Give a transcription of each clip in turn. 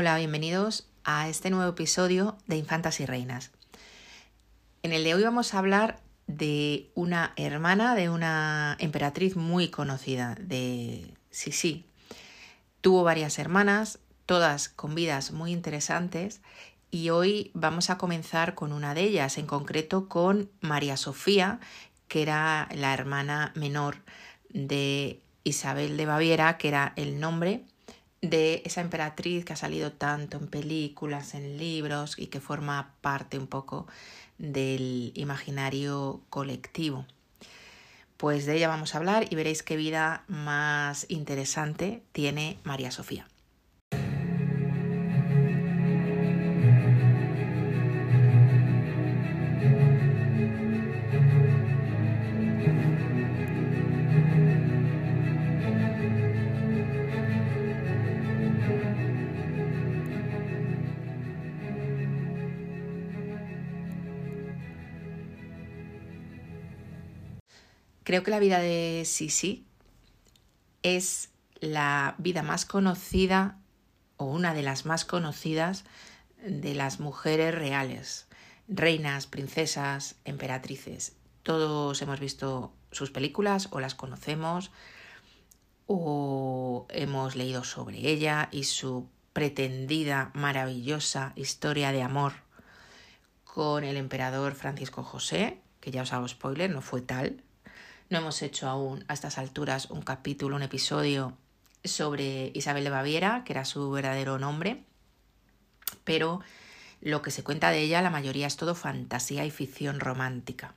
Hola, bienvenidos a este nuevo episodio de Infantas y Reinas. En el de hoy vamos a hablar de una hermana de una emperatriz muy conocida, de Sisi. Tuvo varias hermanas, todas con vidas muy interesantes, y hoy vamos a comenzar con una de ellas, en concreto con María Sofía, que era la hermana menor de Isabel de Baviera, que era el nombre de esa emperatriz que ha salido tanto en películas, en libros y que forma parte un poco del imaginario colectivo. Pues de ella vamos a hablar y veréis qué vida más interesante tiene María Sofía. Creo que la vida de Sisi es la vida más conocida o una de las más conocidas de las mujeres reales, reinas, princesas, emperatrices. Todos hemos visto sus películas o las conocemos o hemos leído sobre ella y su pretendida maravillosa historia de amor con el emperador Francisco José, que ya os hago spoiler, no fue tal, no hemos hecho aún a estas alturas un capítulo, un episodio sobre Isabel de Baviera, que era su verdadero nombre, pero lo que se cuenta de ella la mayoría es todo fantasía y ficción romántica.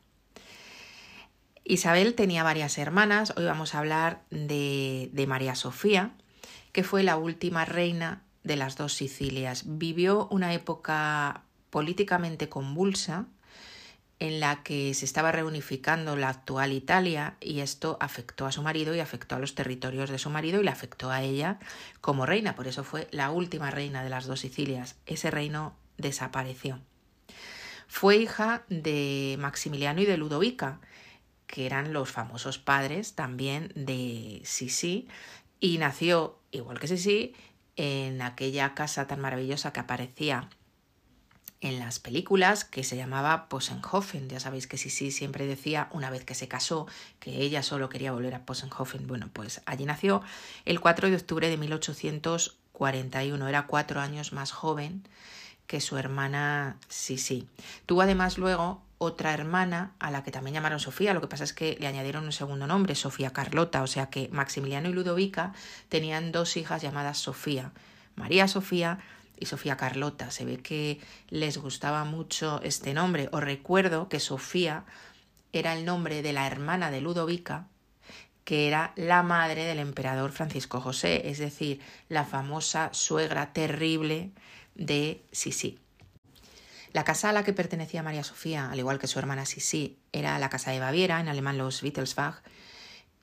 Isabel tenía varias hermanas, hoy vamos a hablar de, de María Sofía, que fue la última reina de las dos Sicilias. Vivió una época políticamente convulsa, en la que se estaba reunificando la actual Italia y esto afectó a su marido y afectó a los territorios de su marido y le afectó a ella como reina. Por eso fue la última reina de las dos Sicilias. Ese reino desapareció. Fue hija de Maximiliano y de Ludovica, que eran los famosos padres también de Sisi, y nació, igual que Sisi, en aquella casa tan maravillosa que aparecía en las películas que se llamaba Posenhofen. Ya sabéis que sí, siempre decía una vez que se casó que ella solo quería volver a Posenhofen. Bueno, pues allí nació el 4 de octubre de 1841. Era cuatro años más joven que su hermana Sisi. Tuvo además luego otra hermana a la que también llamaron Sofía, lo que pasa es que le añadieron un segundo nombre, Sofía Carlota, o sea que Maximiliano y Ludovica tenían dos hijas llamadas Sofía, María Sofía y Sofía Carlota. Se ve que les gustaba mucho este nombre. Os recuerdo que Sofía era el nombre de la hermana de Ludovica, que era la madre del emperador Francisco José, es decir, la famosa suegra terrible de Sisi. La casa a la que pertenecía María Sofía, al igual que su hermana Sisi, era la casa de Baviera, en alemán los Wittelsbach,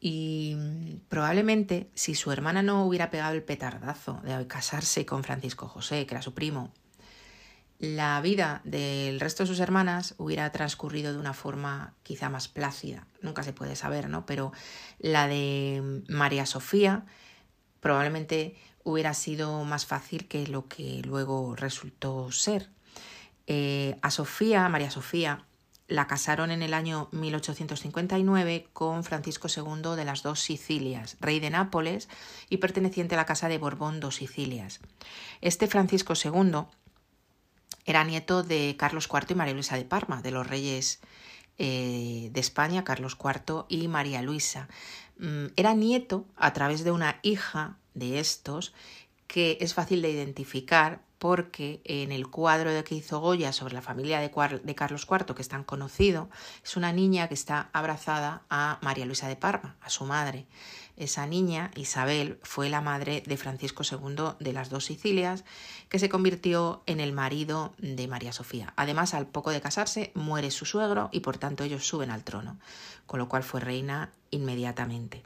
y probablemente si su hermana no hubiera pegado el petardazo de casarse con Francisco José, que era su primo, la vida del resto de sus hermanas hubiera transcurrido de una forma quizá más plácida. Nunca se puede saber, ¿no? Pero la de María Sofía probablemente hubiera sido más fácil que lo que luego resultó ser. Eh, a Sofía, María Sofía, la casaron en el año 1859 con Francisco II de las dos Sicilias, rey de Nápoles y perteneciente a la Casa de Borbón dos Sicilias. Este Francisco II era nieto de Carlos IV y María Luisa de Parma, de los reyes eh, de España, Carlos IV y María Luisa. Mm, era nieto a través de una hija de estos que es fácil de identificar porque en el cuadro de que hizo Goya sobre la familia de, Carlos IV, que es tan conocido, es una niña que está abrazada a María Luisa de Parma, a su madre. Esa niña, Isabel, fue la madre de Francisco II de las dos Sicilias, que se convirtió en el marido de María Sofía. Además, al poco de casarse, muere su suegro y por tanto ellos suben al trono, con lo cual fue reina inmediatamente.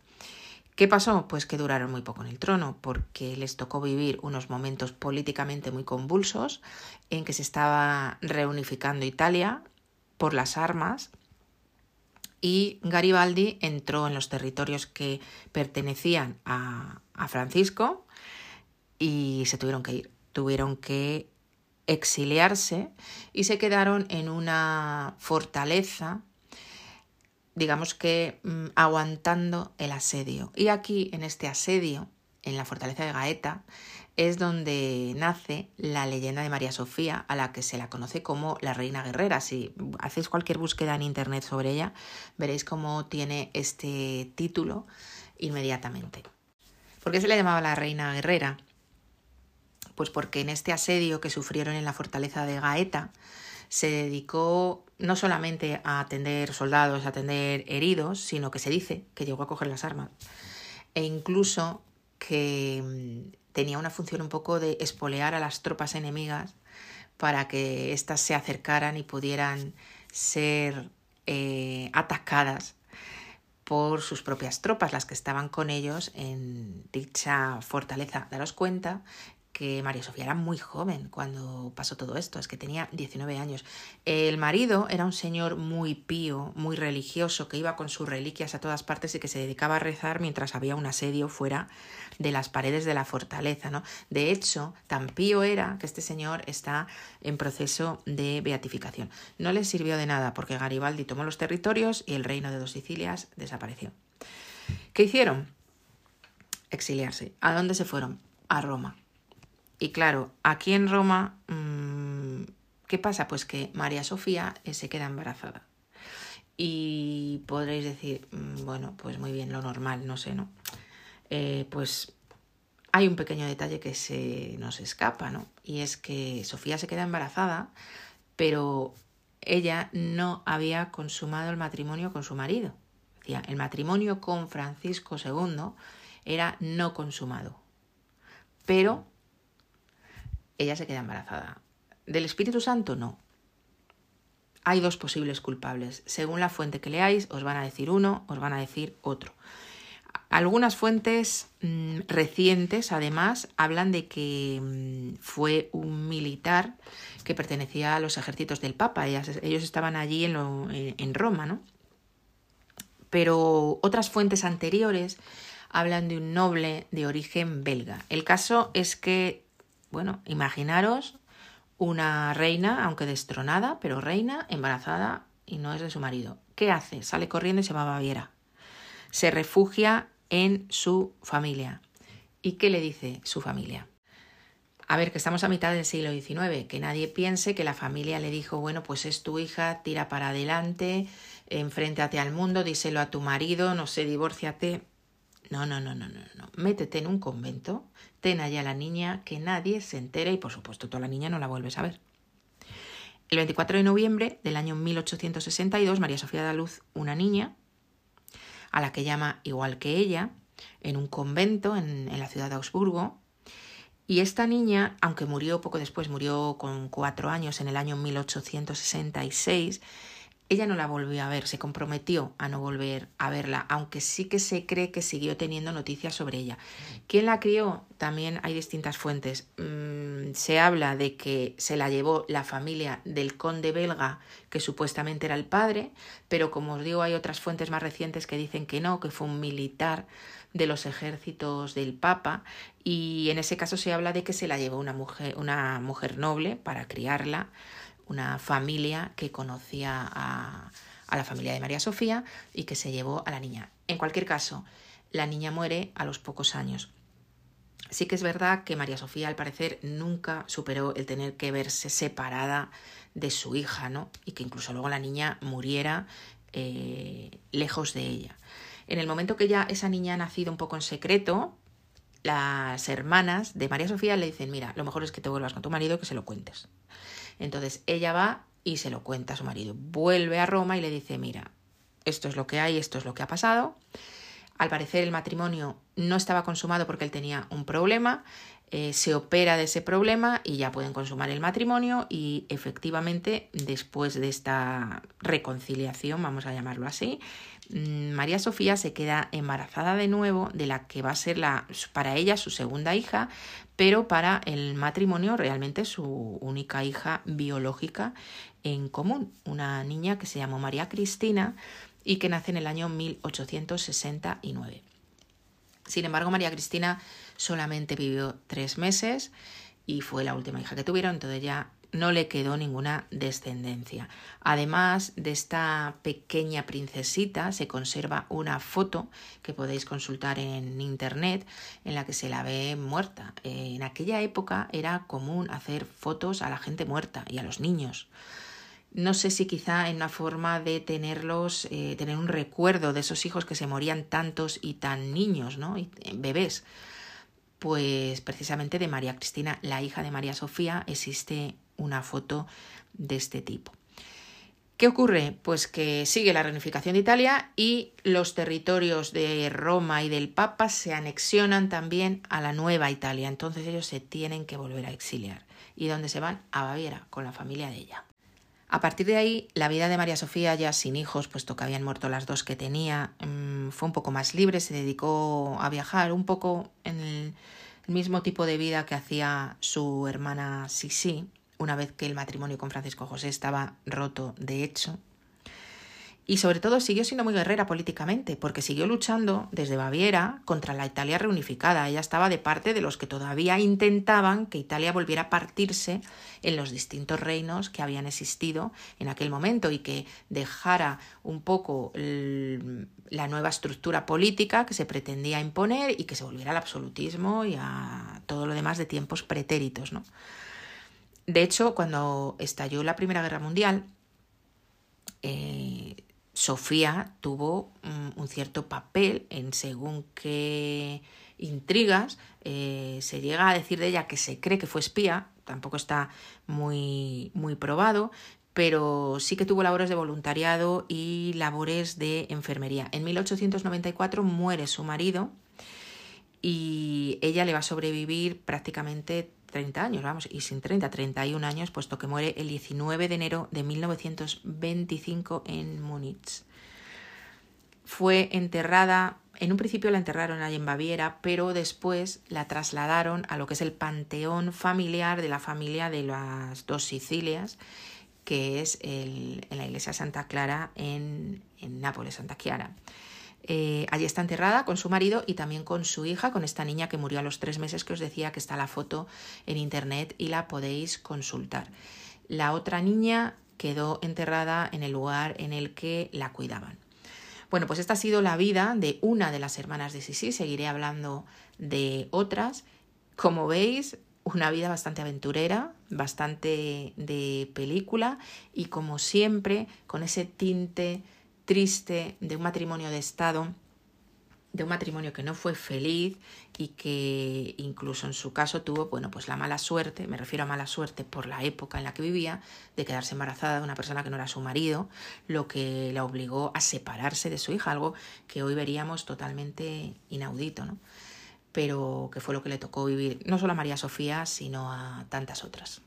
¿Qué pasó? Pues que duraron muy poco en el trono, porque les tocó vivir unos momentos políticamente muy convulsos en que se estaba reunificando Italia por las armas y Garibaldi entró en los territorios que pertenecían a, a Francisco y se tuvieron que ir. tuvieron que exiliarse y se quedaron en una fortaleza, digamos que mm, aguantando el asedio. Y aquí, en este asedio, en la fortaleza de Gaeta, es donde nace la leyenda de María Sofía, a la que se la conoce como la reina guerrera. Si hacéis cualquier búsqueda en internet sobre ella, veréis cómo tiene este título inmediatamente. ¿Por qué se le llamaba la reina guerrera? Pues porque en este asedio que sufrieron en la fortaleza de Gaeta se dedicó no solamente a atender soldados, a atender heridos, sino que se dice que llegó a coger las armas e incluso que mm, tenía una función un poco de espolear a las tropas enemigas para que éstas se acercaran y pudieran ser eh, atacadas por sus propias tropas, las que estaban con ellos en dicha fortaleza. Daros cuenta que María Sofía era muy joven cuando pasó todo esto, es que tenía 19 años. El marido era un señor muy pío, muy religioso, que iba con sus reliquias a todas partes y que se dedicaba a rezar mientras había un asedio fuera de las paredes de la fortaleza. ¿no? De hecho, tan pío era que este señor está en proceso de beatificación. No le sirvió de nada porque Garibaldi tomó los territorios y el reino de dos Sicilias desapareció. ¿Qué hicieron? Exiliarse. ¿A dónde se fueron? A Roma. Y claro, aquí en Roma, mm, ¿qué pasa? Pues que María Sofía eh, se queda embarazada. Y podréis decir, mm, bueno, pues muy bien, lo normal, no sé, ¿no? Eh, pues hay un pequeño detalle que se nos escapa, ¿no? Y es que Sofía se queda embarazada, pero ella no había consumado el matrimonio con su marido. Decía, el matrimonio con Francisco II era no consumado. Pero ella se queda embarazada. ¿Del Espíritu Santo? No. Hay dos posibles culpables. Según la fuente que leáis, os van a decir uno, os van a decir otro. Algunas fuentes mm, recientes, además, hablan de que mm, fue un militar que pertenecía a los ejércitos del Papa. Ellos estaban allí en, en Roma, ¿no? Pero otras fuentes anteriores hablan de un noble de origen belga. El caso es que bueno, imaginaros una reina, aunque destronada, pero reina, embarazada y no es de su marido. ¿Qué hace? Sale corriendo y se va a Baviera. Se refugia en su familia. ¿Y qué le dice su familia? A ver, que estamos a mitad del siglo XIX, que nadie piense que la familia le dijo, bueno, pues es tu hija, tira para adelante, enfréntate al mundo, díselo a tu marido, no sé, divórciate. No, no, no, no, no, no. Métete en un convento, ten allá a la niña, que nadie se entere y por supuesto toda la niña no la vuelves a ver. El 24 de noviembre del año 1862, María Sofía da luz una niña, a la que llama igual que ella, en un convento en, en la ciudad de Augsburgo. Y esta niña, aunque murió poco después, murió con cuatro años en el año 1866, ella no la volvió a ver, se comprometió a no volver a verla, aunque sí que se cree que siguió teniendo noticias sobre ella. ¿Quién la crió? También hay distintas fuentes. Mm, se habla de que se la llevó la familia del conde belga, que supuestamente era el padre, pero como os digo, hay otras fuentes más recientes que dicen que no, que fue un militar de los ejércitos del Papa y en ese caso se habla de que se la llevó una mujer, una mujer noble para criarla una familia que conocía a, la familia de María Sofía y que se llevó a la niña. En cualquier caso, la niña muere a los pocos años. Sí que es verdad que María Sofía al parecer nunca superó el tener que verse separada de su hija, ¿no? Y que incluso luego la niña muriera eh, lejos de ella. En el momento que ya esa niña ha nacido un poco en secreto, las hermanas de María Sofía le dicen, mira, lo mejor es que te vuelvas con tu marido y que se lo cuentes. Entonces ella va y se lo cuenta a su marido. Vuelve a Roma y le dice, mira, esto es lo que hay, esto es lo que ha pasado. Al parecer el matrimonio no estaba consumado porque él tenía un problema, eh, se opera de ese problema y ya pueden consumar el matrimonio y efectivamente después de esta reconciliación, vamos a llamarlo así, mm, María Sofía se queda embarazada de nuevo de la que va a ser la, para ella su segunda hija, pero para el matrimonio realmente su única hija biológica en común, una niña que se llamó María Cristina y que nace en el año 1869. Sin embargo, María Cristina solamente vivió tres meses y fue la última hija que tuvieron, entonces ya no le quedó ninguna descendencia. Además de esta pequeña princesita, se conserva una foto que podéis consultar en internet en la que se la ve muerta. En aquella época era común hacer fotos a la gente muerta y a los niños. No sé si quizá en una forma de tenerlos, eh, tener un recuerdo de esos hijos que se morían tantos y tan niños, ¿no? Y, eh, bebés pues precisamente de María Cristina, la hija de María Sofía, existe una foto de este tipo. ¿Qué ocurre? Pues que sigue la reunificación de Italia y los territorios de Roma y del Papa se anexionan también a la nueva Italia. Entonces ellos se tienen que volver a exiliar. ¿Y dónde se van? A Baviera, con la familia de ella. A partir de ahí, la vida de María Sofía, ya sin hijos, puesto que habían muerto las dos que tenía, mm, fue un poco más libre, se dedicó a viajar un poco en el mismo tipo de vida que hacía su hermana Sisi, una vez que el matrimonio con Francisco José estaba roto de hecho, y sobre todo siguió siendo muy guerrera políticamente, porque siguió luchando desde Baviera contra la Italia reunificada. Ella estaba de parte de los que todavía intentaban que Italia volviera a partirse en los distintos reinos que habían existido en aquel momento y que dejara un poco la nueva estructura política que se pretendía imponer y que se volviera al absolutismo y a todo lo demás de tiempos pretéritos. ¿no? De hecho, cuando estalló la Primera Guerra Mundial, eh, Sofía tuvo mm, un cierto papel en según qué intrigas. Eh, se llega a decir de ella que se cree que fue espía, tampoco está muy, muy probado, pero sí que tuvo labores de voluntariado y labores de enfermería. En 1894 muere su marido y ella le va a sobrevivir prácticamente 30 años, vamos, y sin 30, 31 años, puesto que muere el 19 de enero de 1925 en Múnich. Fue enterrada, en un principio la enterraron ahí en Baviera, pero después la trasladaron a lo que es el panteón familiar de la familia de las dos Sicilias, que es el, en la iglesia Santa Clara en, en Nápoles, Santa Chiara. Eh, allí está enterrada con su marido y también con su hija, con esta niña que murió a los tres meses que os decía que está la foto en internet y la podéis consultar. La otra niña quedó enterrada en el lugar en el que la cuidaban. Bueno, pues esta ha sido la vida de una de las hermanas de Sisi, seguiré hablando de otras. Como veis, una vida bastante aventurera, bastante de película y como siempre con ese tinte triste de un matrimonio de Estado, de un matrimonio que no fue feliz y que incluso en su caso tuvo, bueno, pues la mala suerte, me refiero a mala suerte por la época en la que vivía, de quedarse embarazada de una persona que no era su marido, lo que la obligó a separarse de su hija, algo que hoy veríamos totalmente inaudito, ¿no? Pero que fue lo que le tocó vivir no solo a María Sofía, sino a tantas otras.